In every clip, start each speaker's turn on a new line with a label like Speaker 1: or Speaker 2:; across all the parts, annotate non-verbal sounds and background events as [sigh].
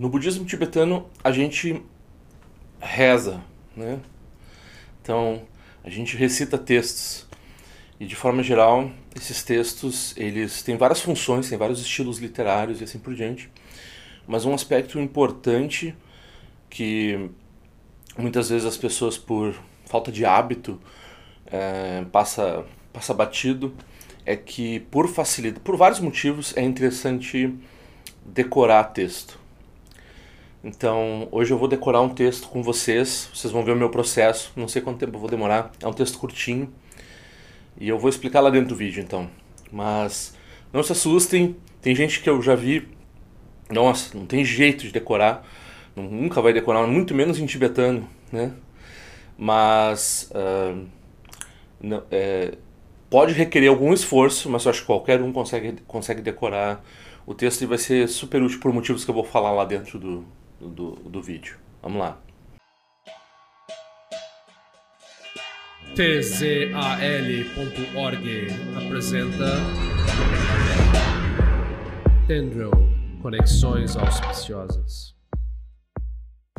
Speaker 1: No budismo tibetano a gente reza, né? Então a gente recita textos e de forma geral esses textos eles têm várias funções, têm vários estilos literários e assim por diante. Mas um aspecto importante que muitas vezes as pessoas por falta de hábito é, passa passa batido é que por facilidade, por vários motivos é interessante decorar texto. Então, hoje eu vou decorar um texto com vocês, vocês vão ver o meu processo, não sei quanto tempo eu vou demorar, é um texto curtinho. E eu vou explicar lá dentro do vídeo, então. Mas não se assustem, tem gente que eu já vi, nossa, não tem jeito de decorar, nunca vai decorar, muito menos em tibetano, né? Mas uh, não, é, pode requerer algum esforço, mas eu acho que qualquer um consegue, consegue decorar. O texto e vai ser super útil por motivos que eu vou falar lá dentro do, do, do vídeo. Vamos lá.
Speaker 2: tzal.org apresenta Tendril Conexões Auspiciosas.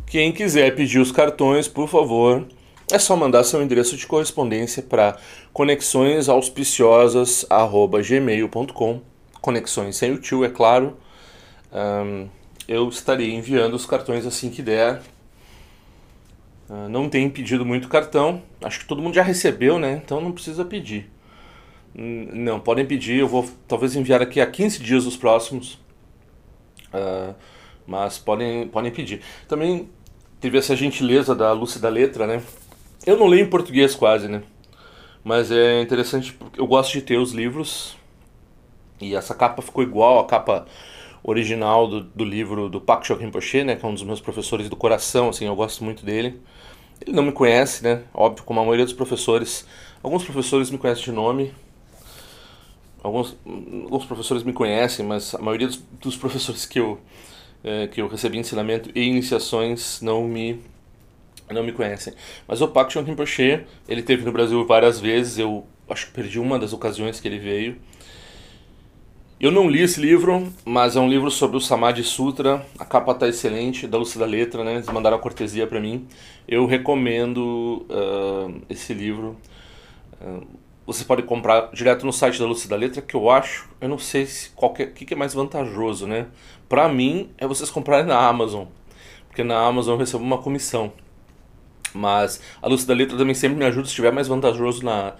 Speaker 1: Quem quiser pedir os cartões, por favor, é só mandar seu endereço de correspondência para conexõesauspiciosas@gmail.com. Conexões sem o tio, é claro. Um, eu estarei enviando os cartões assim que der. Uh, não tem pedido muito cartão. Acho que todo mundo já recebeu, né? Então não precisa pedir. Não, podem pedir. Eu vou talvez enviar aqui a 15 dias os próximos. Uh, mas podem, podem pedir. Também teve essa gentileza da Lúcia da Letra, né? Eu não leio em português quase, né? Mas é interessante porque eu gosto de ter os livros. E essa capa ficou igual à capa original do, do livro do Pak Chok Rinpoche, né, que é um dos meus professores do coração, assim, eu gosto muito dele. Ele não me conhece, né, óbvio, como a maioria dos professores. Alguns professores me conhecem de nome, alguns, alguns professores me conhecem, mas a maioria dos, dos professores que eu, é, que eu recebi ensinamento e iniciações não me não me conhecem. Mas o Pak Chok Rinpoche, ele teve no Brasil várias vezes, eu acho que perdi uma das ocasiões que ele veio. Eu não li esse livro, mas é um livro sobre o Samadhi Sutra. A capa tá excelente, da Lúcia da Letra, né? Eles mandaram a cortesia para mim. Eu recomendo uh, esse livro. Uh, você pode comprar direto no site da Lúcia da Letra, que eu acho, eu não sei se qualquer, que, que é mais vantajoso, né? Para mim é vocês comprarem na Amazon, porque na Amazon eu recebo uma comissão. Mas a Lúcia da Letra também sempre me ajuda se estiver mais vantajoso na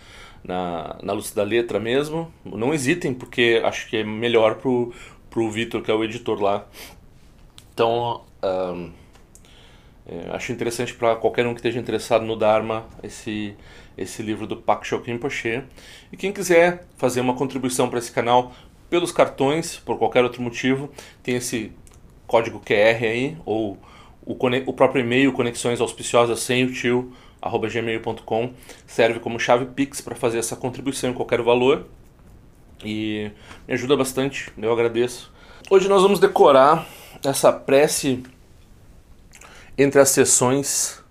Speaker 1: na, na luz da letra mesmo. Não hesitem, porque acho que é melhor pro, pro Vitor, que é o editor lá. Então, um, é, acho interessante para qualquer um que esteja interessado no Dharma esse, esse livro do Pak Chok Rinpoche. E quem quiser fazer uma contribuição para esse canal pelos cartões, por qualquer outro motivo, tem esse código QR aí, ou o, o próprio e-mail, conexões auspiciosas sem o tio, gmail.com serve como chave Pix para fazer essa contribuição em qualquer valor e me ajuda bastante, eu agradeço. Hoje nós vamos decorar essa prece entre as sessões.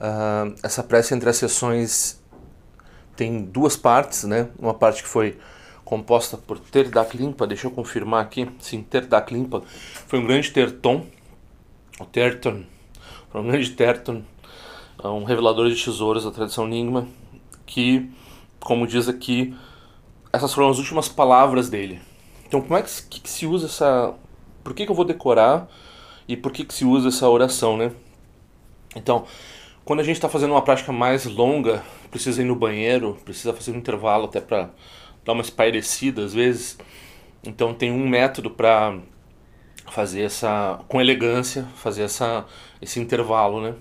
Speaker 1: Uh, essa prece entre as sessões tem duas partes, né? Uma parte que foi composta por Terdak Limpa, deixa eu confirmar aqui, sim, Terdak Limpa foi um grande terton, o Terton, foi um grande terton um revelador de tesouros da tradição Nyingma, que, como diz aqui, essas foram as últimas palavras dele. Então, como é que, que, que se usa essa. Por que, que eu vou decorar e por que, que se usa essa oração, né? Então, quando a gente está fazendo uma prática mais longa, precisa ir no banheiro, precisa fazer um intervalo até para dar uma espairecida às vezes. Então, tem um método para fazer essa. com elegância, fazer essa, esse intervalo, né?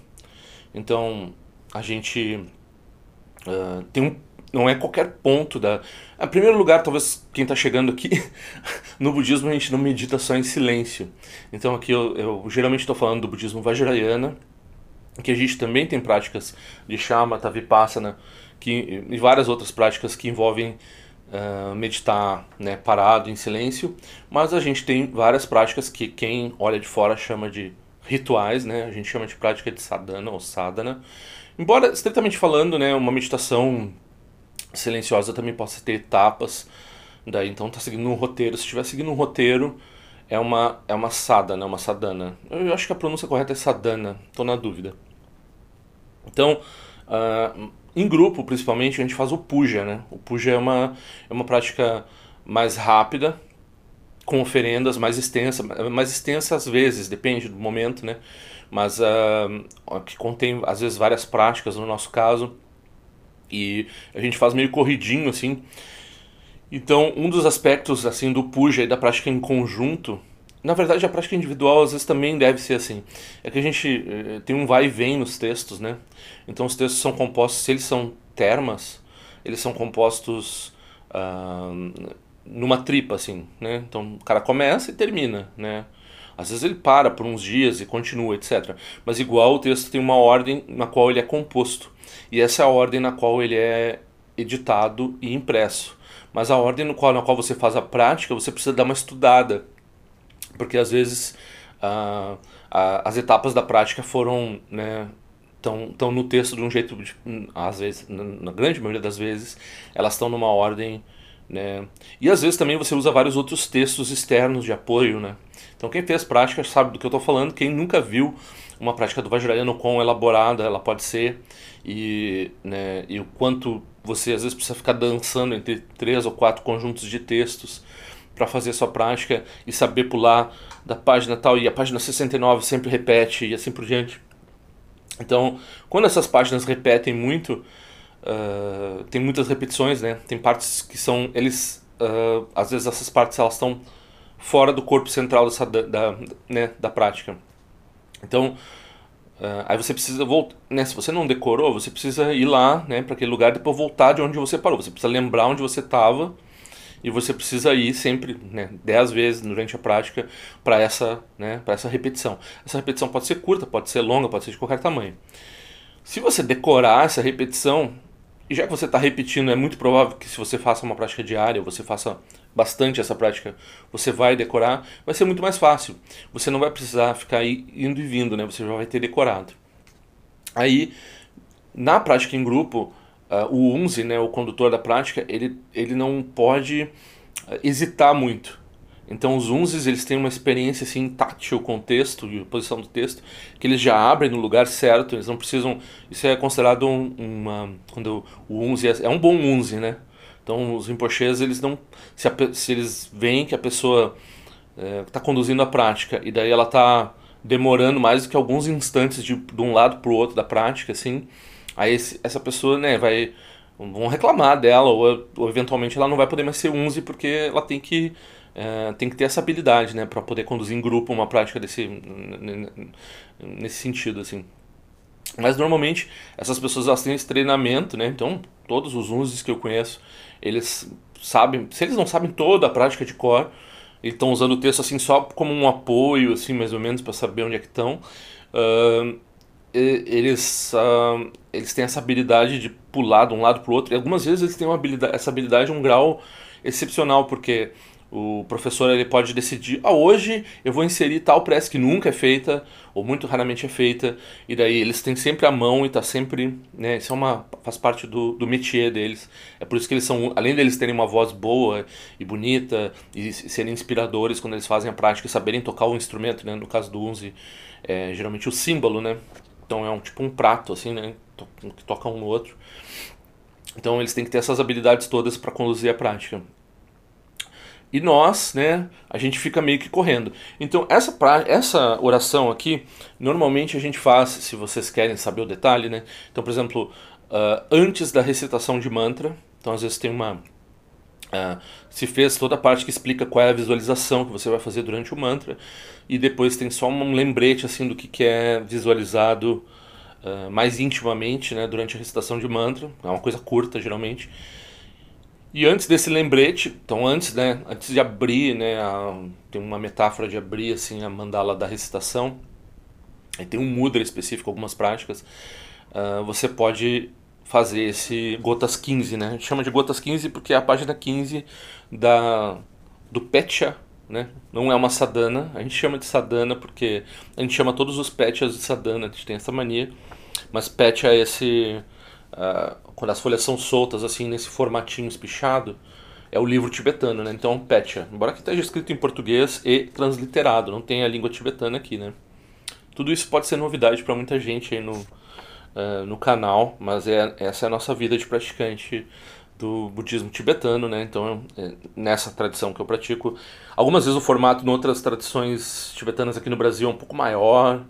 Speaker 1: Então, a gente uh, tem um. Não é qualquer ponto da. Em primeiro lugar, talvez quem está chegando aqui, [laughs] no budismo a gente não medita só em silêncio. Então aqui eu, eu geralmente estou falando do budismo Vajrayana, que a gente também tem práticas de Shamatha, Vipassana, que, e várias outras práticas que envolvem uh, meditar né, parado, em silêncio, mas a gente tem várias práticas que quem olha de fora chama de rituais, né? A gente chama de prática de sadhana ou sadhana. Embora, estritamente falando, né, uma meditação silenciosa também possa ter etapas. Daí, então, tá seguindo um roteiro. Se estiver seguindo um roteiro, é uma, é uma sadhana, uma sadhana. Eu acho que a pronúncia correta é sadhana, estou na dúvida. Então, uh, em grupo, principalmente, a gente faz o puja, né? O puja é uma, é uma prática mais rápida, com oferendas mais extensas, mais extensa às vezes, depende do momento, né? Mas uh, que contém, às vezes, várias práticas, no nosso caso. E a gente faz meio corridinho, assim, então, um dos aspectos assim do puja e da prática em conjunto, na verdade a prática individual às vezes também deve ser assim, é que a gente eh, tem um vai e vem nos textos, né? Então os textos são compostos, se eles são termas, eles são compostos ah, numa tripa assim, né? Então o cara começa e termina, né? Às vezes ele para por uns dias e continua, etc. Mas igual o texto tem uma ordem na qual ele é composto. E essa é a ordem na qual ele é editado e impresso. Mas a ordem no qual, na qual você faz a prática, você precisa dar uma estudada. Porque às vezes uh, as etapas da prática foram. Né, estão no texto de um jeito, de, às vezes, na grande maioria das vezes, elas estão numa ordem, né? E às vezes também você usa vários outros textos externos de apoio, né? Então quem fez prática sabe do que eu estou falando, quem nunca viu uma prática do Vajrayana quão elaborada ela pode ser e, né, e o quanto você às vezes precisa ficar dançando entre três ou quatro conjuntos de textos para fazer sua prática e saber pular da página tal e a página 69 sempre repete e assim por diante. Então, quando essas páginas repetem muito, uh, tem muitas repetições, né? Tem partes que são eles uh, às vezes essas partes elas estão fora do corpo central dessa, da, da, né, da prática. Então, Uh, aí você precisa voltar, né? Se você não decorou, você precisa ir lá, né, para aquele lugar e depois voltar de onde você parou. Você precisa lembrar onde você estava e você precisa ir sempre, né, dez vezes durante a prática para essa, né, para essa repetição. Essa repetição pode ser curta, pode ser longa, pode ser de qualquer tamanho. Se você decorar essa repetição, e já que você está repetindo, é muito provável que se você faça uma prática diária, você faça bastante essa prática, você vai decorar, vai ser muito mais fácil. Você não vai precisar ficar indo e vindo, né? Você já vai ter decorado. Aí, na prática em grupo, uh, o Unzi, né, o condutor da prática, ele, ele não pode uh, hesitar muito. Então os unzis eles têm uma experiência assim tátil com o texto e posição do texto que eles já abrem no lugar certo, eles não precisam, isso é considerado um, uma quando o unzi é, é um bom unzi, né? Então os rinpoches, eles não. Se, a, se eles veem que a pessoa está é, conduzindo a prática e daí ela está demorando mais do que alguns instantes de, de um lado para o outro da prática, assim, aí esse, essa pessoa né, vai. vão reclamar dela, ou, ou, eventualmente ela não vai poder mais ser unze porque ela tem que. É, tem que ter essa habilidade né, para poder conduzir em grupo uma prática desse, nesse sentido. assim. Mas normalmente essas pessoas elas têm esse treinamento, né? Então todos os unzes que eu conheço eles sabem, se eles não sabem toda a prática de core, eles estão usando o texto assim só como um apoio, assim mais ou menos para saber onde é que estão. Uh, eles, uh, eles têm essa habilidade de pular de um lado para o outro. E algumas vezes eles têm habilidade, essa habilidade um grau excepcional, porque o professor ele pode decidir, ah, hoje eu vou inserir tal prece que nunca é feita, ou muito raramente é feita, e daí eles têm sempre a mão e tá sempre, né, isso é uma, faz parte do, do métier deles, é por isso que eles são, além deles terem uma voz boa e bonita, e serem inspiradores quando eles fazem a prática e saberem tocar o instrumento, né, no caso do Unzi, é geralmente o símbolo, né, então é um tipo um prato, assim, né, que toca um no outro, então eles têm que ter essas habilidades todas para conduzir a prática. E nós, né, a gente fica meio que correndo. Então, essa, pra, essa oração aqui, normalmente a gente faz, se vocês querem saber o detalhe, né? Então, por exemplo, uh, antes da recitação de mantra, então às vezes tem uma. Uh, se fez toda a parte que explica qual é a visualização que você vai fazer durante o mantra, e depois tem só um lembrete assim do que, que é visualizado uh, mais intimamente né, durante a recitação de mantra, é uma coisa curta geralmente. E antes desse lembrete, então antes, né, antes de abrir, né, a, tem uma metáfora de abrir assim a mandala da recitação, aí tem um mudra específico, algumas práticas, uh, você pode fazer esse gotas 15, né? A gente chama de gotas 15 porque é a página 15 da do Petcha, né? Não é uma sadhana, a gente chama de sadhana porque a gente chama todos os petchas de sadhana, a gente tem essa mania, mas petcha é esse uh, quando as folhas são soltas assim nesse formatinho espichado, é o livro tibetano, né? Então, Petya. Embora que esteja escrito em português e transliterado, não tem a língua tibetana aqui, né? Tudo isso pode ser novidade para muita gente aí no, uh, no canal, mas é, essa é a nossa vida de praticante do budismo tibetano, né? Então, é nessa tradição que eu pratico. Algumas vezes o formato em outras tradições tibetanas aqui no Brasil é um pouco maior,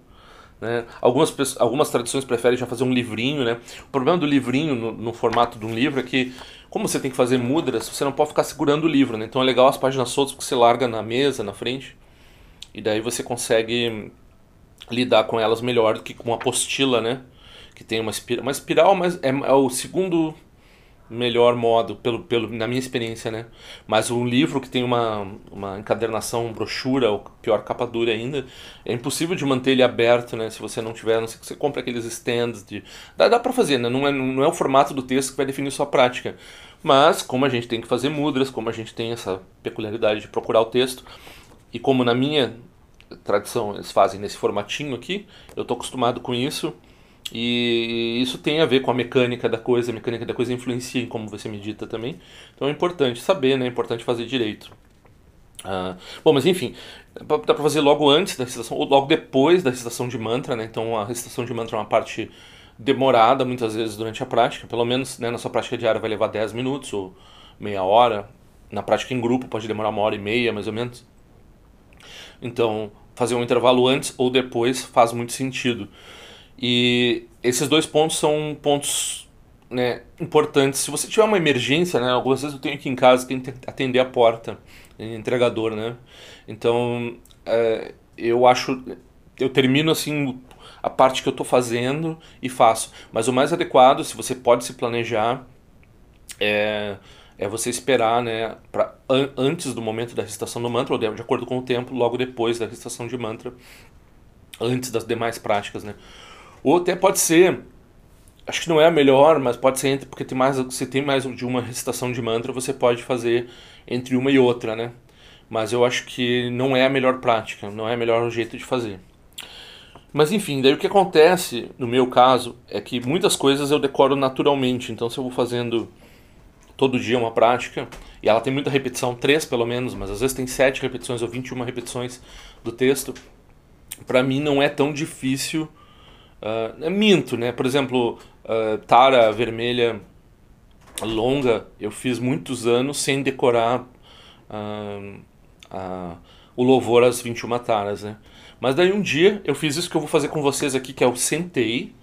Speaker 1: né? Algumas, algumas tradições preferem já fazer um livrinho, né? O problema do livrinho no, no, formato de um livro é que, como você tem que fazer mudras, você não pode ficar segurando o livro, né? Então é legal as páginas soltas porque você larga na mesa, na frente, e daí você consegue lidar com elas melhor do que com uma apostila, né? Que tem uma, espiral, uma espiral, mas é, é o segundo melhor modo, pelo, pelo, na minha experiência, né? Mas um livro que tem uma, uma encadernação, brochura, ou pior, capa dura ainda, é impossível de manter ele aberto, né? Se você não tiver, não sei que você compra aqueles stands de... Dá, dá pra fazer, né? Não é, não é o formato do texto que vai definir sua prática. Mas, como a gente tem que fazer mudras, como a gente tem essa peculiaridade de procurar o texto, e como na minha tradição eles fazem nesse formatinho aqui, eu tô acostumado com isso, e isso tem a ver com a mecânica da coisa, a mecânica da coisa influencia em como você medita também. Então é importante saber, né? É importante fazer direito. Ah, bom, mas enfim, dá para fazer logo antes da recitação ou logo depois da recitação de mantra, né? Então a recitação de mantra é uma parte demorada muitas vezes durante a prática, pelo menos né, na sua prática diária vai levar 10 minutos ou meia hora. Na prática em grupo pode demorar uma hora e meia, mais ou menos. Então, fazer um intervalo antes ou depois faz muito sentido. E esses dois pontos são pontos né, importantes. Se você tiver uma emergência, né, algumas vezes eu tenho aqui em casa, que atender a porta, entregador, né? Então, é, eu acho, eu termino assim a parte que eu estou fazendo e faço. Mas o mais adequado, se você pode se planejar, é, é você esperar, né, pra, an, antes do momento da recitação do mantra, ou de, de acordo com o tempo, logo depois da recitação de mantra, antes das demais práticas, né? Ou até pode ser, acho que não é a melhor, mas pode ser porque tem mais, se tem mais de uma recitação de mantra, você pode fazer entre uma e outra, né? Mas eu acho que não é a melhor prática, não é o melhor jeito de fazer. Mas enfim, daí o que acontece, no meu caso, é que muitas coisas eu decoro naturalmente. Então se eu vou fazendo todo dia uma prática, e ela tem muita repetição, três pelo menos, mas às vezes tem sete repetições ou 21 repetições do texto, para mim não é tão difícil Uh, minto, né? Por exemplo, uh, Tara Vermelha Longa, eu fiz muitos anos sem decorar uh, o louvor às 21 taras, né? Mas daí um dia eu fiz isso que eu vou fazer com vocês aqui, que é eu sentei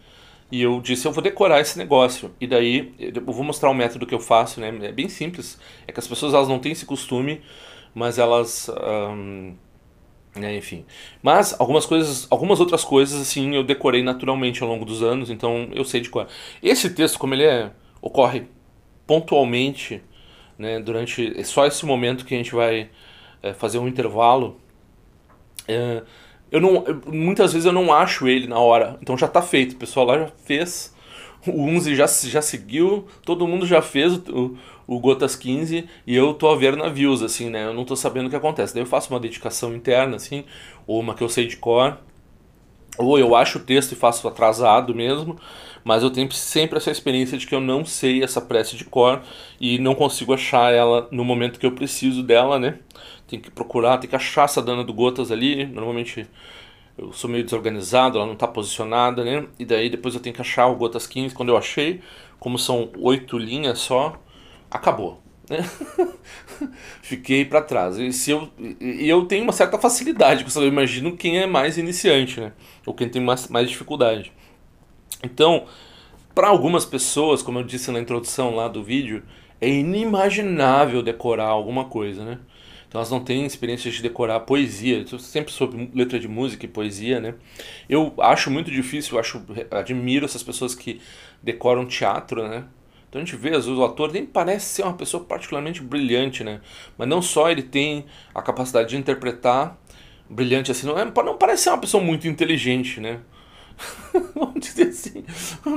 Speaker 1: e eu disse, eu vou decorar esse negócio. E daí eu vou mostrar o método que eu faço, né? É bem simples. É que as pessoas elas não têm esse costume, mas elas... Um, né, enfim. Mas algumas coisas, algumas outras coisas assim eu decorei naturalmente ao longo dos anos, então eu sei de qual. Esse texto, como ele é, ocorre pontualmente, né, durante só esse momento que a gente vai é, fazer um intervalo, é, eu não, muitas vezes eu não acho ele na hora, então já está feito, o pessoal lá já fez, o Unzi já, já seguiu, todo mundo já fez o, o Gotas 15 e eu tô a ver navios, assim, né? Eu não tô sabendo o que acontece. Daí eu faço uma dedicação interna, assim, ou uma que eu sei de cor, ou eu acho o texto e faço atrasado mesmo, mas eu tenho sempre essa experiência de que eu não sei essa prece de cor e não consigo achar ela no momento que eu preciso dela, né? Tem que procurar, tem que achar essa dana do Gotas ali, normalmente eu sou meio desorganizado, ela não está posicionada, né? E daí depois eu tenho que achar o Gotas 15, quando eu achei, como são oito linhas só, acabou. Né? [laughs] Fiquei para trás. E, se eu, e eu tenho uma certa facilidade isso, eu imagino quem é mais iniciante, né? Ou quem tem mais, mais dificuldade. Então, para algumas pessoas, como eu disse na introdução lá do vídeo, é inimaginável decorar alguma coisa, né? Então elas não têm experiência de decorar poesia, sempre sobre letra de música e poesia, né? Eu acho muito difícil, eu acho, admiro essas pessoas que decoram teatro, né? Então a gente vê, às vezes, o ator nem parece ser uma pessoa particularmente brilhante, né? Mas não só ele tem a capacidade de interpretar brilhante assim, não, é, não parece ser uma pessoa muito inteligente, né? [laughs] Vamos dizer assim,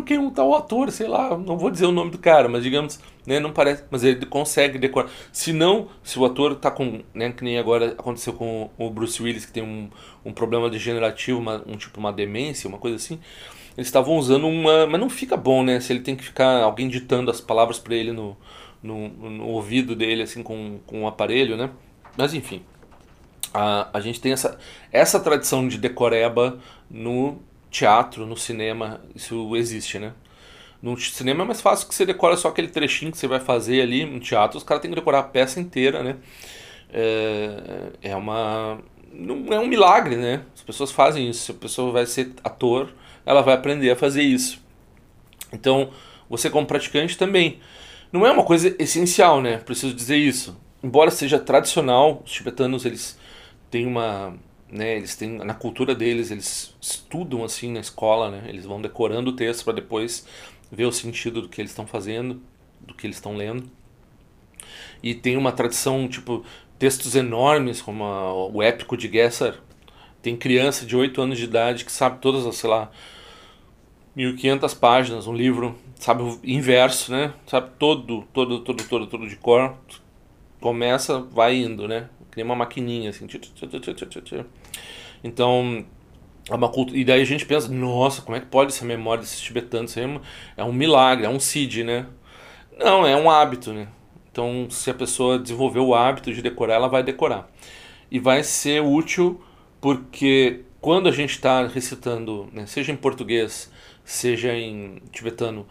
Speaker 1: quem é um tal ator, sei lá, não vou dizer o nome do cara, mas digamos, né, não parece, mas ele consegue decorar. Se não, se o ator tá com, né, que nem agora aconteceu com o Bruce Willis, que tem um, um problema degenerativo, uma, um tipo uma demência, uma coisa assim, eles estavam usando uma. Mas não fica bom, né? Se ele tem que ficar alguém ditando as palavras para ele no, no, no ouvido dele, assim, com, com um aparelho, né? Mas enfim, a, a gente tem essa, essa tradição de decoreba no teatro, no cinema, isso existe, né? No cinema é mais fácil que você decora só aquele trechinho que você vai fazer ali. No teatro, os caras têm que decorar a peça inteira, né? É, é uma. Não é um milagre, né? As pessoas fazem isso. A pessoa vai ser ator, ela vai aprender a fazer isso. Então, você como praticante também. Não é uma coisa essencial, né? Preciso dizer isso. Embora seja tradicional, os tibetanos eles têm uma, né, eles têm na cultura deles, eles estudam assim na escola, né? Eles vão decorando o texto para depois ver o sentido do que eles estão fazendo, do que eles estão lendo. E tem uma tradição, tipo, textos enormes, como a, o épico de Gesser. Tem criança de 8 anos de idade que sabe todas as, sei lá, 1500 páginas, um livro, sabe inverso, né? Sabe todo, todo, todo, todo, todo de cor. Começa, vai indo, né? Que nem uma maquininha, assim. Então, é uma cultura, e daí a gente pensa, nossa, como é que pode ser a memória desses tibetanos? Isso é, um, é um milagre, é um CID, né? Não, é um hábito, né? Então, se a pessoa desenvolver o hábito de decorar, ela vai decorar. E vai ser útil porque quando a gente está recitando, né, seja em português, seja em tibetano,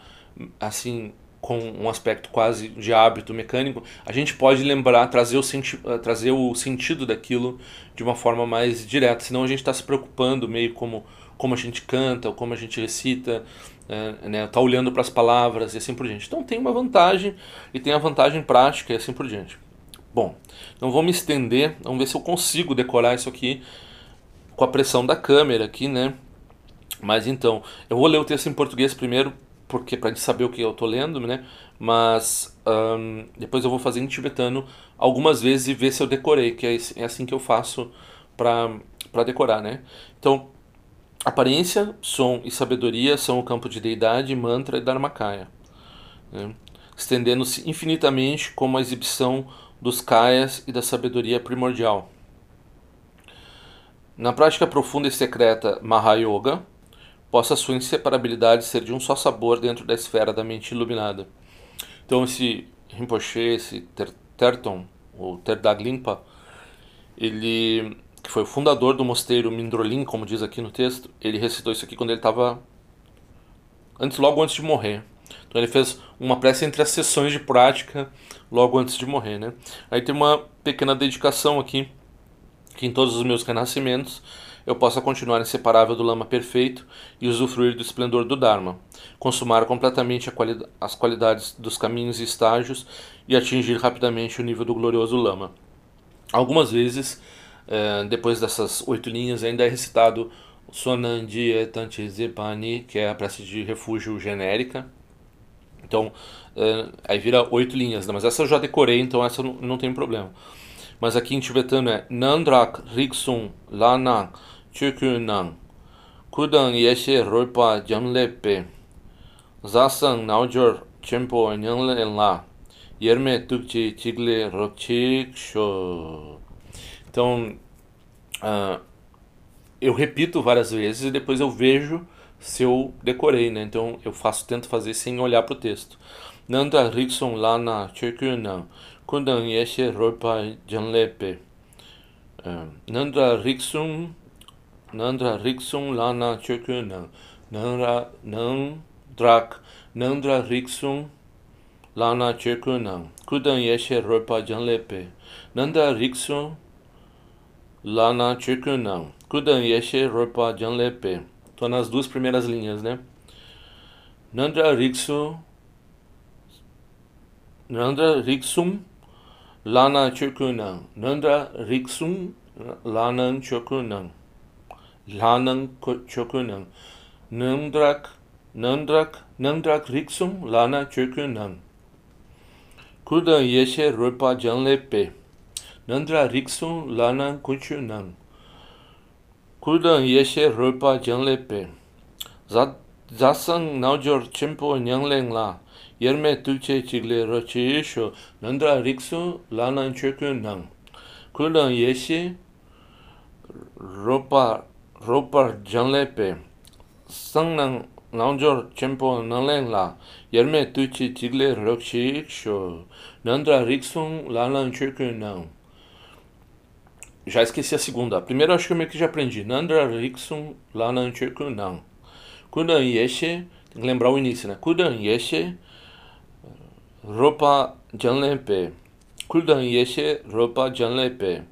Speaker 1: assim, com um aspecto quase de hábito mecânico, a gente pode lembrar, trazer o, senti eh, trazer o sentido daquilo de uma forma mais direta. Senão a gente está se preocupando meio como, como a gente canta, ou como a gente recita, é, né, tá olhando para as palavras e assim por diante. Então tem uma vantagem e tem a vantagem prática e assim por diante. Bom, não vou me estender, vamos ver se eu consigo decorar isso aqui com a pressão da câmera aqui, né? Mas então, eu vou ler o texto em português primeiro porque para gente saber o que eu tô lendo, né? Mas um, depois eu vou fazer em tibetano algumas vezes e ver se eu decorei, que é, é assim que eu faço para decorar, né? Então, aparência, som e sabedoria são o campo de deidade, mantra e dharmakaya, né? estendendo-se infinitamente como a exibição dos kayas e da sabedoria primordial. Na prática profunda e secreta Mahayoga, possa sua inseparabilidade ser de um só sabor dentro da esfera da mente iluminada. Então esse Rinpoche, esse Ter Terton, ou Terdaglimpa, ele que foi o fundador do mosteiro Mindrolim, como diz aqui no texto, ele recitou isso aqui quando ele estava antes logo antes de morrer. Então ele fez uma prece entre as sessões de prática logo antes de morrer, né? Aí tem uma pequena dedicação aqui que em todos os meus renascimentos eu possa continuar inseparável do Lama perfeito e usufruir do esplendor do Dharma, consumar completamente quali as qualidades dos caminhos e estágios e atingir rapidamente o nível do glorioso Lama. Algumas vezes, eh, depois dessas oito linhas, ainda é recitado Sonandi Etanti Zepani, que é a prece de refúgio genérica. Então, eh, aí vira oito linhas, né? mas essa eu já decorei, então essa não, não tem problema. Mas aqui em tibetano é Nandrak Riksum Lana Chukunang, Kudang Yeshe Roipa Jamlepe, Zasang Naujor Chempo Nyanglen La, Yerme Tukchi Chigle Rokchik Sho. Então, uh, eu repito várias vezes e depois eu vejo se eu decorei, né? Então eu faço, tento fazer sem olhar para o texto. Nanda Rikson Lana Chukunang, Kudang Yeshe Roipa Jamlepe. Uh, Nanda Riksum Nandra Riksum Lana Chökönang, Nandra Nang Drak, Nandra Riksum Lana Chökönang, Kudan Yeshe Ropa Janlepe, Nandra Riksum Lana Chökönang, Kudan Yeshe Ropa Janlepe. Estou nas duas primeiras linhas, né? Nandra Riksum Nandra Riksum Lana Chökönang, Nandra Riksum Lana 라능 초크능 능드락 능드락 능드락 릭숨 라나 초크능 쿠다 예셰 로파 장레페 능드라 릭숨 라나 쿠추능 쿠다 예셰 로파 장레페 자 자상 나오저 쳔포 냥랭라 yerme tukche chigle roche yesho nandra riksu lanan chökün nang. Kulan yeshi ropa Ropar Janlepe Sangnang naunjor chempo nanlen la yerme tuchi tigle rokshi sho nandra riksum lanan não já esqueci a segunda. A primeira acho que eu meio que já aprendi. Nandra Riksum Lanan não. Kudan Yeshe, tem que lembrar o início, né? Kudan Yeshe Ropa Janlepe. Kudan Yeshe Ropa Janlepe.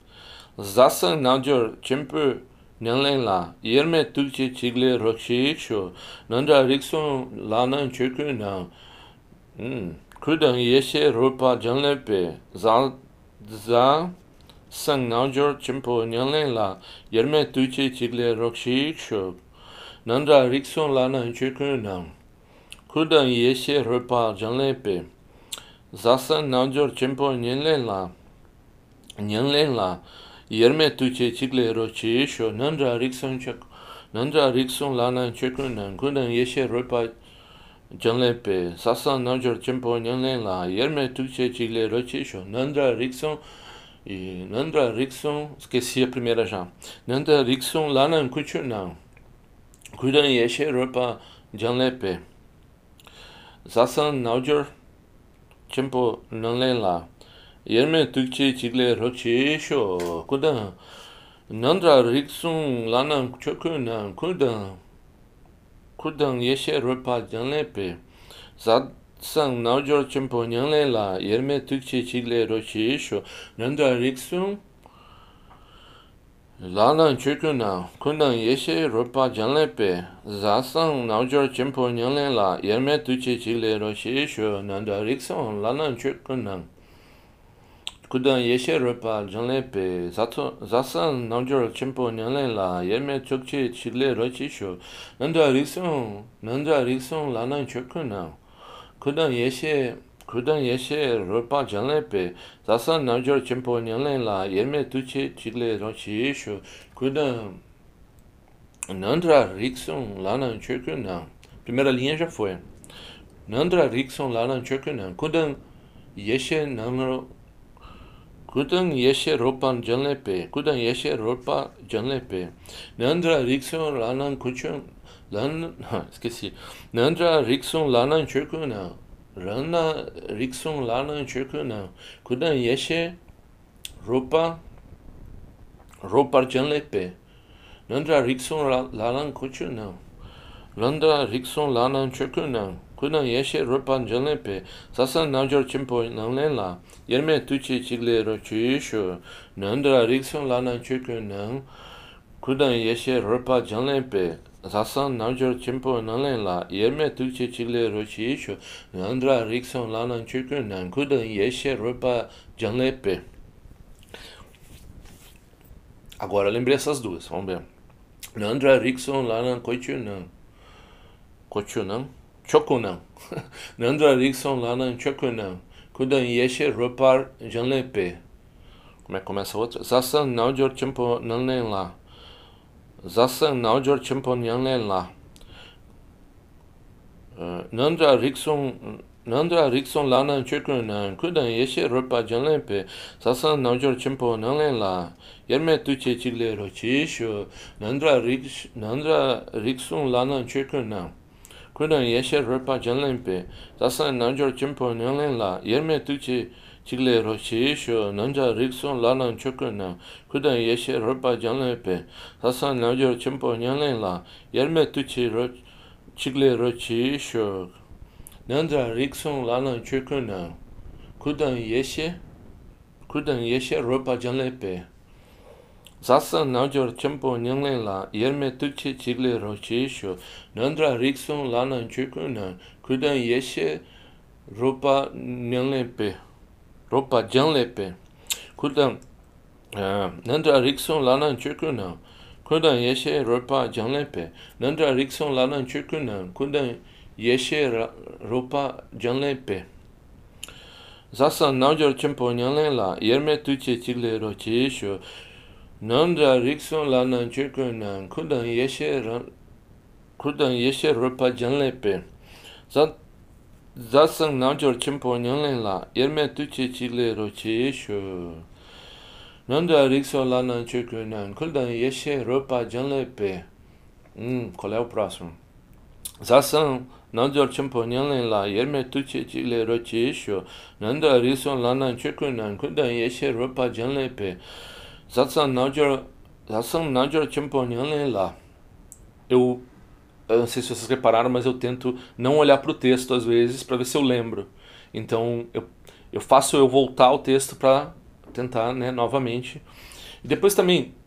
Speaker 1: Zasan Najor Chempu Nyanglen la, yerme tukche chigle rokshik shu, nanda rikson lanan chukun na, kudan yeshe rupa janlepe, za sang nangjor chimpo nyanglen la, yerme tukche chigle rokshik shu, nanda rikson lanan chukun na, kudan yeshe rupa janlepe, za sang nangjor chimpo nyanglen la, nyanglen la, yerme tuche chikle ro chi sho. Nandra rikson chak nandra rikson lana chekun nan. Kundan yeshe ropa jangle pe. Sasa nanjor chempo nyanlen la. Yerme tuche chikle ro chi sho. Nandra rikson e nandra rikson esqueci a primeira já nandra rikson lana kuchun nan. Kundan yeshe ropa jangle pe. Sasa nanjor chempo nyanlen la. yerme tukche chigle roche sho. Kuda nandra riksung lana chokyo na kuda kuda yeshe ropa jangle pe. Satsang naujor chenpo nyangle la yerme tukche chigle roche sho. Nandra riksung lana chokyo na kuda yeshe ropa jangle pe. Satsang naujor chenpo nyangle la yerme tukche chigle roche sho. Nandra riksung lana chokyo na kudan yeshe rupa jangle pe zasan namjor chenpo nyanlen la yeme chokche chile rochi sho nanda rikson nanda rikson lanan chokun na kudan yeshe kudan yeshe rupa jangle pe zasan namjor chenpo nyanlen la yeme tuche chile rochi sho kudan nanda rikson lanan chokun na primera linha já foi nanda rikson lanan chokun na kudan yeshe namjor kudang yeshe ropan janlepe, kudang yeshe ropa janlepe, nandra rikson lanan kuchun, lan, skesi, nandra rikson lanan chukuna, rana rikson lanan chukuna, kudang yeshe ropa, ropa janlepe, nandra rikson lanan kuchuna, nandra rikson lanan chukuna, kudang yeshe ropa janlepe, sasan namjor chimpo nanglen la, yerme tuchi chigle ro chuisho nandra rikson lana chöku na kudan yeshe ropa janle pe zasan namjor chimpo nanlen la yerme tukche chigle rochi isho nandra rikson lanan chukun nan kudan yeshe rupa janlepe. Agora lembrei essas duas, vamos ver. Nandra koichu nan. Koichu [laughs] nan? Choku nan. Nandra lanan choku nan. Kudan yeshe rupar janlepe. Como é que começa outra? Zasan naujor chimpo nanlen la. Zasan naujor chimpo nanlen la. Nandra riksong, nandra riksong lanan chukun nan kudan yeshe rupa janlepe. Zasan naujor chimpo nanlen la. Yerme tuche chigle rochi shu. Nandra riks nandra riksong lanan chukun nan. 그러나 예셔 르파 전lenpe 다사 난저 쳔포 년len라 예르메 투치 chikle roshi sho nanja rikson lalan chokona kudan yeshe ropa janlepe sasan najor chimpo nyanlen la yerme tuchi ro chikle roshi sho nanja rikson lalan chokona kudan yeshe kudan yeshe ropa janlepe Sāsā nāñchōr champō nyānglēn lā yērmē tūchē chīglē rōchē shō, nāndrā rīksōng lā nāñ chūkū nāñ, kūdān yēshē rōpa nyānglēn pē, rōpa jānglē pē, kūdān eh, nāndrā rīksōng lā nāñ chūkū nāñ, kūdān yēshē rōpa jānglē pē, nāndrā rīksōng lā nāñ chūkū nāñ, kūdān yēshē rōpa jānglē pē. Sāsā nāñchōr champō nyānglēn lā yērmē tūchē chīglē rōchē shō, Namdra riksun lanan chirkun nan kudan yeshe kudan yeshe rupa janlepe. Zasang namjor chimpo nyanlen la yerme tuche chile roche yesho. Namdra riksun lanan chirkun nan kudan yeshe rupa janlepe. Hmm, koleo prasum. Zasang nāndzor chimpo nyānglān lā yermē tūchē chīklē rōchē yīshō, nāndā rīsōn lānān chikū nān kūdān yēshē rōpā jānglē pē, Zasang nanjor chenpo nyanglen la eu, eu não sei se vocês repararam, mas eu tento não olhar para o texto às vezes para ver se eu lembro. Então eu, eu faço eu voltar ao texto para tentar né, novamente. E depois também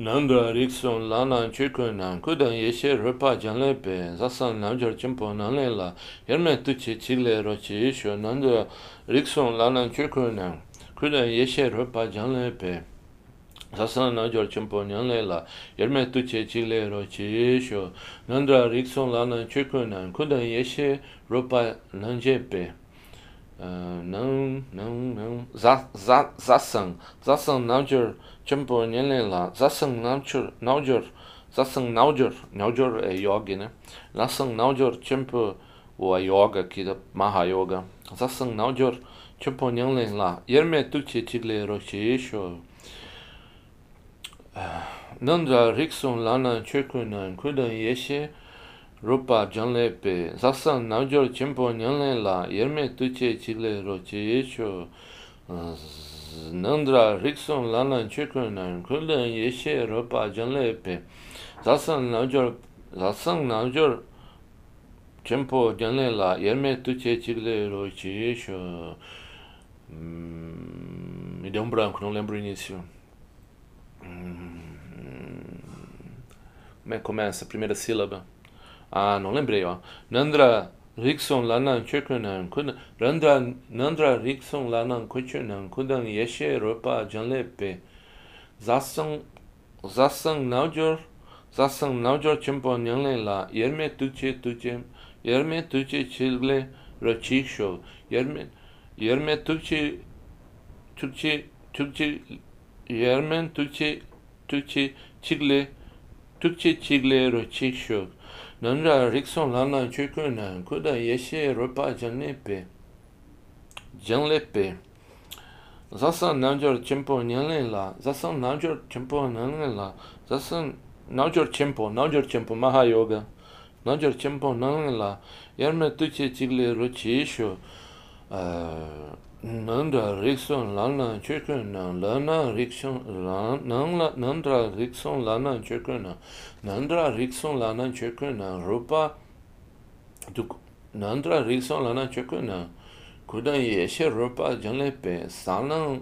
Speaker 1: Nāmbā rīksōn lānān chīkū nāng kūdān yēshē rūpā jānglē pē sāsān nāmchār chīmpō nānglē lā yērmē tūchī chīlē rōchī yīshō nāmbā rīksōn lānān chīkū nāng kūdān yēshē rūpā jānglē pē sāsān nāmchār chīmpō nānglē lā yērmē tūchī chīlē rōchī yīshō nāmbā rīksōn lānān chīkū nāng kūdān yēshē rūpā nāngjē pē nāng nāng nāng zāsān zāsān nāmchār chimpo nyele la zasang namchur naujor zasang naujor naujor e yogi ne. Zasang naujor chimpo wa yoga ki da maha yoga. Zasang naujor chimpo nyele la yerme tukche chigle roche sho. Nandra rikson lana chekuna kudan yeshe rupa janle pe. Zasang naujor chimpo nyele la yerme tukche chigle roche sho. Nandra rikson lana chikunan kulan yeshe ropa janle pe. Zasan naujor zasan naujor chenpo janle la yerme tuche chigle ro chi yesho me deu um branco, não lembro o início como é que começa a primeira sílaba? Ah, não lembrei, ó. Nandra rikson lanan chekunan kun randra nandra rikson lanan kuchunan kudan yeshe ropa janlepe zasang zasang naujor zasang naujor chimpo nyangle la yerme tuche tuche yerme tuche chilgle rachik yerme yerme tuche tuche tuche yermen tuche tuche chigle tuche chigle rachik nandra rikson lana chukun na kuda yeshe rupa janlepe janlepe zasan namjor chenpo nyanle la zasan namjor chenpo nyanle la zasan namjor chenpo namjor chenpo maha yoga namjor chenpo nyanle la yarme tuche chigle ruchi isho eh, nandra rikson lana chukun na lana rikson lana nandra rikson lana chukun na nandra rikson lana chökön na rupa duk nandra rikson lana chökön na kudan yeshe rupa janlepe sanan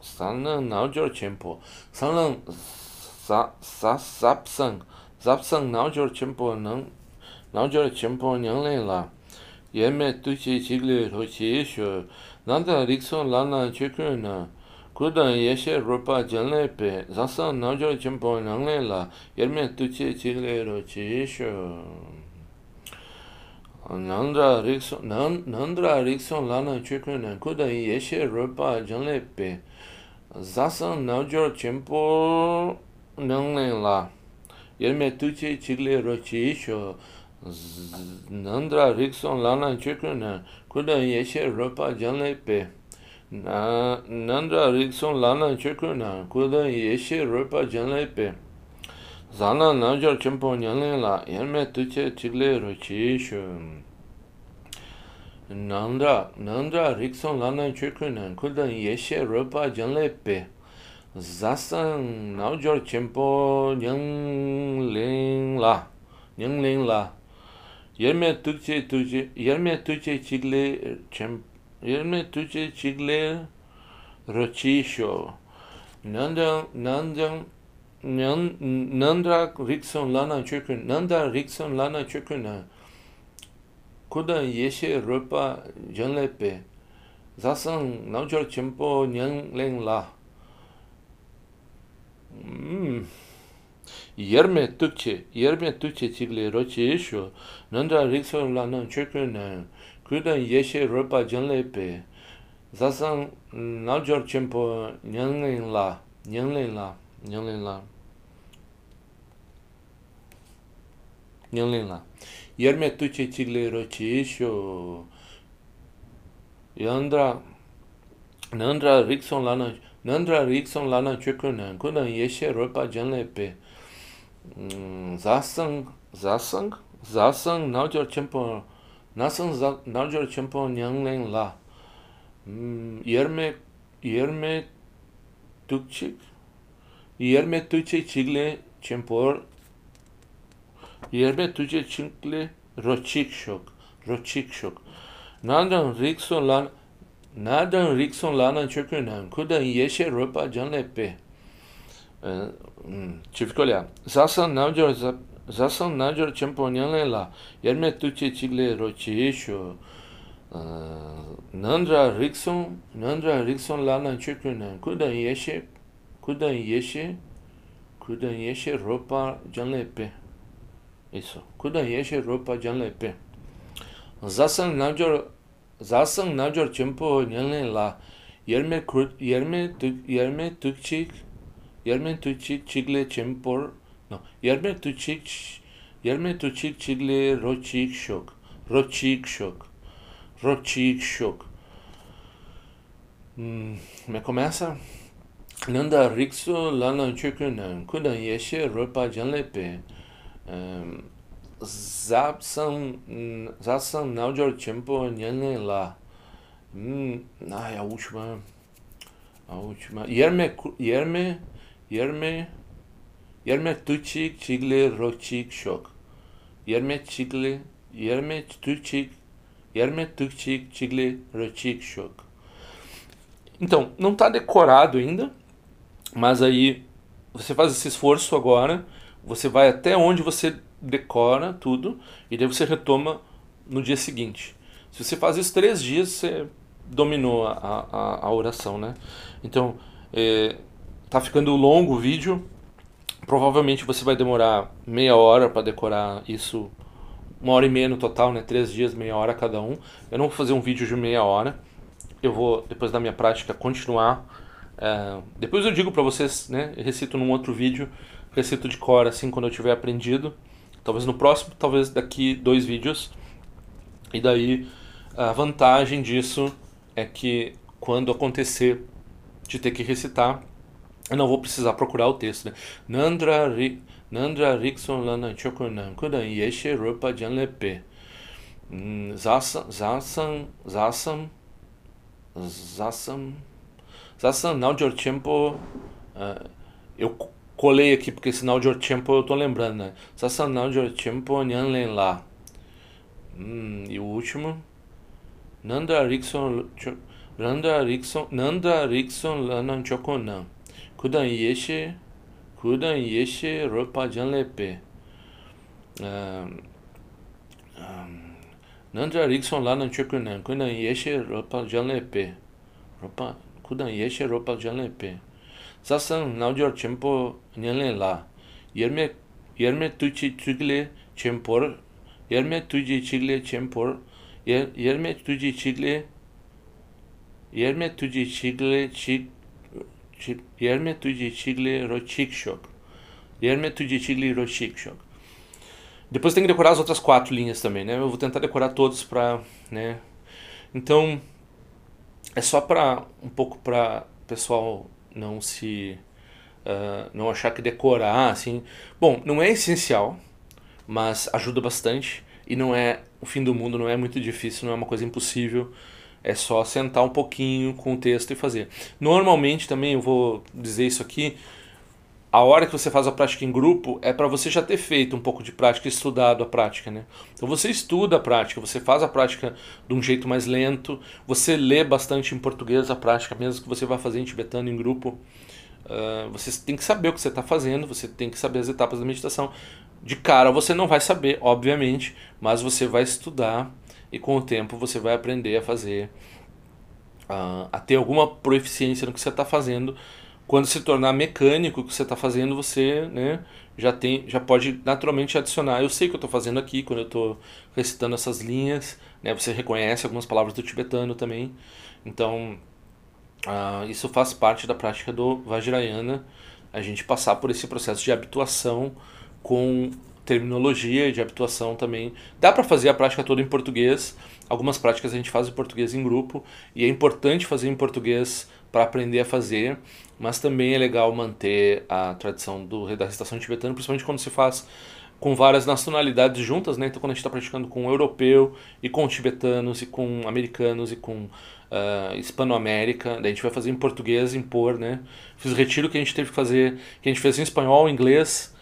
Speaker 1: sanan naujor chempo sanan sa sa sapsang sapsang naujor chempo nang naujor chempo nyangle la yeme tuchi chigli hochi yesho nanda rikson lana chikyo na kudan yeshe rupa janle pe zasa nanjo chimpo nangle la yerme tuchi chigle ro chi isho nanda rikson nanda rikson lana chikyo na kudan yeshe rupa janle pe zasa nanjo chimpo nangle la yerme tuchi chigle ro chi isho nandra rikson lana chukuna kuda yeshe rupa janlepe nandra rikson lana chukuna kuda yeshe rupa janlepe zana nanjar chimpo nyanlen la yanme tuche chigle ruchi shum nandra nandra rikson lana chukuna kuda yeshe rupa janlepe zasan nanjar chimpo nyanlen la nyanlen la. yerme Türkçe Türkçe yerme Türkçe çigle çem yerme Türkçe çigle roçişo nanda nanda nandra rikson lana çökün nanda rikson lana çökün kudan yeşe röpa janlepe zasan namchor chimpo nyang leng la. Mm. yerme tukche, yerme tukche chikli rochi ishu, nanda rikso lanan chukyo nan, kudan yeshe rupa janlepe, zasang mm, naljor chimpo nyanglin la, nyanglin la, nyanglin la, nyanglin la, yerme tukche chikli rochi ishu, yandra, nandra rikso lanan, nandra rikso lanan chukyo nan, kudan yeshe rupa janlepe, Zasang Zasang Zasang naujor chempo Nasang naujor chempo Nyanlen la. Yerme Yerme tukchik Yerme tuche chigle chempor Yerme tuche chigle rochik shok rochik shok Nadan Rickson lan Nadan Rickson lana chekunan kudan yeshe ropa janle chifkolya zasan namjor zasan namjor chempo nyangle la yerme tuche chigle ro chiyesho eh, nandra rikson nandra rikson lana chukuna kudan yeshe kudan yeshe kudan yeshe ropa jangle pe. Iso kudan yeshe ropa jangle pe. Zasan namjor zasan namjor chempo nyangle la yerme yerme tuk yerme tukchik yerme tukchik chigle chempor, no. Yerme tukchik, yerme tukchik chigle rochik shok, rochik shok. Rochik Shok. Hum, como é que começa? Nanda Riksu Lana Chukunan Kudan Yeshe Rupa Janlepe Zapsam Zapsam Naujor Chempo Nyanle La hum, Ai, a última A última Yerme Yerme Yerme Yerme Tuchik Chigle Rochik Shok Yerme Chigle Yerme Tuchik Yerme Tukchik Chigle Rochik Shok. Então, não está decorado ainda, mas aí você faz esse esforço agora, você vai até onde você decora tudo e daí você retoma no dia seguinte. Se você faz isso três dias, você dominou a, a, a oração, né? Então, é, tá ficando longo o vídeo. Provavelmente você vai demorar meia hora para decorar isso uma hora e meia no total, né? Três dias, meia hora cada um. Eu não vou fazer um vídeo de meia hora. Eu vou, depois da minha prática, continuar. É, depois eu digo para vocês, né? Eu recito num outro vídeo, recito de cor assim quando eu tiver aprendido. Talvez no próximo, talvez daqui dois vídeos. E daí a vantagem disso é que quando acontecer de ter que recitar, eu não vou precisar procurar o texto, né? Nandra ri, Nandra Rickson lana chokunan kudan yeshe rupa janlepe. Zasam, zasam, zasam, zasam, zasam naujor tempo. Eu colei aqui porque esse naujor tempo eu tô lembrando, né? Zasam naujor tempo nyanlen lá. Hum, e o último. Nandra Rickson, Nandra Rickson, Nandra Rickson lana chokunan kudan yeshe kudan yeshe ropa janlepe. Um, um, nandra rikson lanan chukunan kudan yeshe ropa janlepe. Ropa kudan yeshe ropa janlepe. Sasan naujor chempo nyanle la. Yerme yerme tuchi chigle chempor yerme tuji chigle chempor yerme tuji chigle yerme tuji chigle chigle Yerme tuji chigli rochikshok. Yerme tuji chigli rochikshok. Depois tem que decorar as outras quatro linhas também, né? Eu vou tentar decorar todos para, né? Então é só para um pouco para pessoal não se uh, não achar que decorar assim. Bom, não é essencial, mas ajuda bastante e não é o fim do mundo, não é muito difícil, não é uma coisa impossível. É só sentar um pouquinho com o texto e fazer. Normalmente também eu vou dizer isso aqui, a hora que você faz a prática em grupo é para você já ter feito um pouco de prática, estudado a prática, né? Então você estuda a prática, você faz a prática de um jeito mais lento, você lê bastante em português a prática, mesmo que você vá fazer em tibetano em grupo. Uh, você tem que saber o que você está fazendo, você tem que saber as etapas da meditação. De cara você não vai saber, obviamente, mas você vai estudar e com o tempo você vai aprender a fazer, uh, a ter alguma proficiência no que você está fazendo. Quando se tornar mecânico o que você está fazendo, você né, já, tem, já pode naturalmente adicionar. Eu sei o que eu estou fazendo aqui quando eu estou recitando essas linhas, né, você reconhece algumas palavras do tibetano também. Então, uh, isso faz parte da prática do Vajrayana, a gente passar por esse processo de habituação com terminologia e de habituação também. Dá para fazer a prática toda em português. Algumas práticas a gente faz em português em grupo e é importante fazer em português para aprender a fazer, mas também é legal manter a tradição do, da recitação tibetana, principalmente quando se faz com várias nacionalidades juntas, né? Então quando a gente está praticando com um europeu e com tibetanos e com americanos e com uh, hispano-américa, daí a gente vai fazer em português, impor, né? Fiz o retiro que a gente teve que fazer, que a gente fez em espanhol, inglês,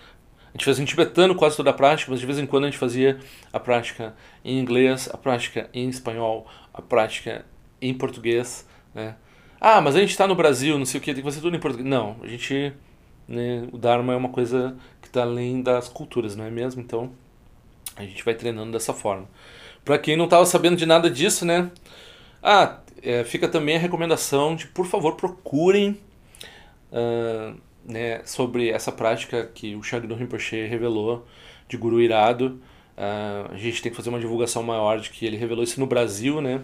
Speaker 1: gente fazia em tibetano quase toda a prática, mas de vez em quando a gente fazia a prática em inglês, a prática em espanhol, a prática em português, né? Ah, mas a gente está no Brasil, não sei o que, tem que fazer tudo em português. Não, a gente. Né, o Dharma é uma coisa que está além das culturas, não é mesmo? Então a gente vai treinando dessa forma. Para quem não estava sabendo de nada disso, né? Ah, é, fica também a recomendação de, por favor, procurem né, sobre essa prática que o Shagdo Rinpoche revelou de Guru Irado. Uh, a gente tem que fazer uma divulgação maior de que ele revelou isso no Brasil, né?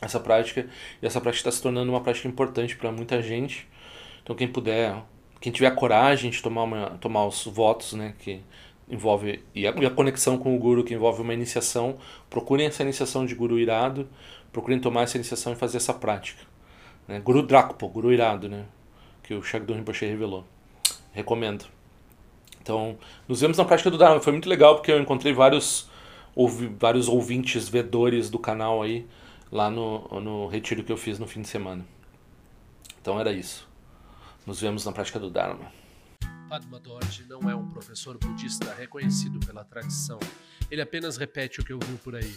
Speaker 1: Essa prática. E essa prática está se tornando uma prática importante para muita gente. Então quem puder, quem tiver coragem de tomar, uma, tomar os votos, né? Que envolve e a, e a, conexão com o guru que envolve uma iniciação procurem essa iniciação de guru irado procurem tomar essa iniciação e fazer essa prática né? guru Drakpo, guru irado né que o Shagdo Rinpoche revelou. Recomendo. Então, nos vemos na prática do Dharma. Foi muito legal porque eu encontrei vários, ouvi, vários ouvintes, vedores do canal aí, lá no, no retiro que eu fiz no fim de semana. Então era isso. Nos vemos na prática do Dharma.
Speaker 2: Padma Dorje não é um professor budista reconhecido pela tradição. Ele apenas repete o que ouviu por aí.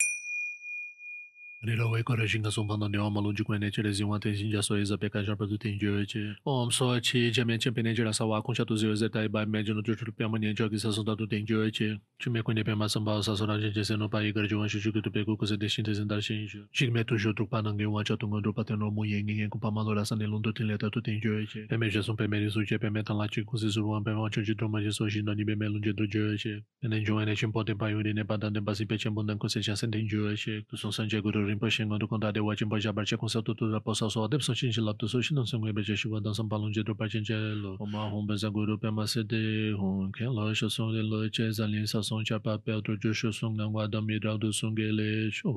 Speaker 2: Nila wei kora shinga songpa na niwa malung jikwa ne chile zingwa ten shinja so eza peka sharpa tu ten jiwe che. Om so chi jamen chenpe ne jira sa wa kongsha tu ziwe zeta iba me jino jo chulu piyama nian jogi sa songta tu ten jiwe che. Chume kwenye piyama samba sa sora jen jese no pa igar jiwa shi shuku tu peku kuse deshin te zindar shen isho. Shikme tu shu trukpa nange wancha tunga drupa ten romu yen ngen kupa malo la sa nilung tu ten leta tu ten jiwe che. Peme jesung peme risu che peme tan la chi kuse suruwan peme wancho chi truma jeso shi no nibe me lung je tu jiwe che. Pene jiwa ne chenpo ten pa yuri ne pa dan ten pa si pe chenpo dan kuse chasen ten jiwe che. Kusung san che guru Rinpoche Kondade de wajin pa jabar che konsel tu tu da posa so adep so chin lap tu so shin song be je shiwa dan sam palon je do pa chen je lo o ma hon be za guru pe ma se de hon ken lo sho song de lo che za lin sa song cha pa pe tu jo sho song nan wa da mi da du song ge le sho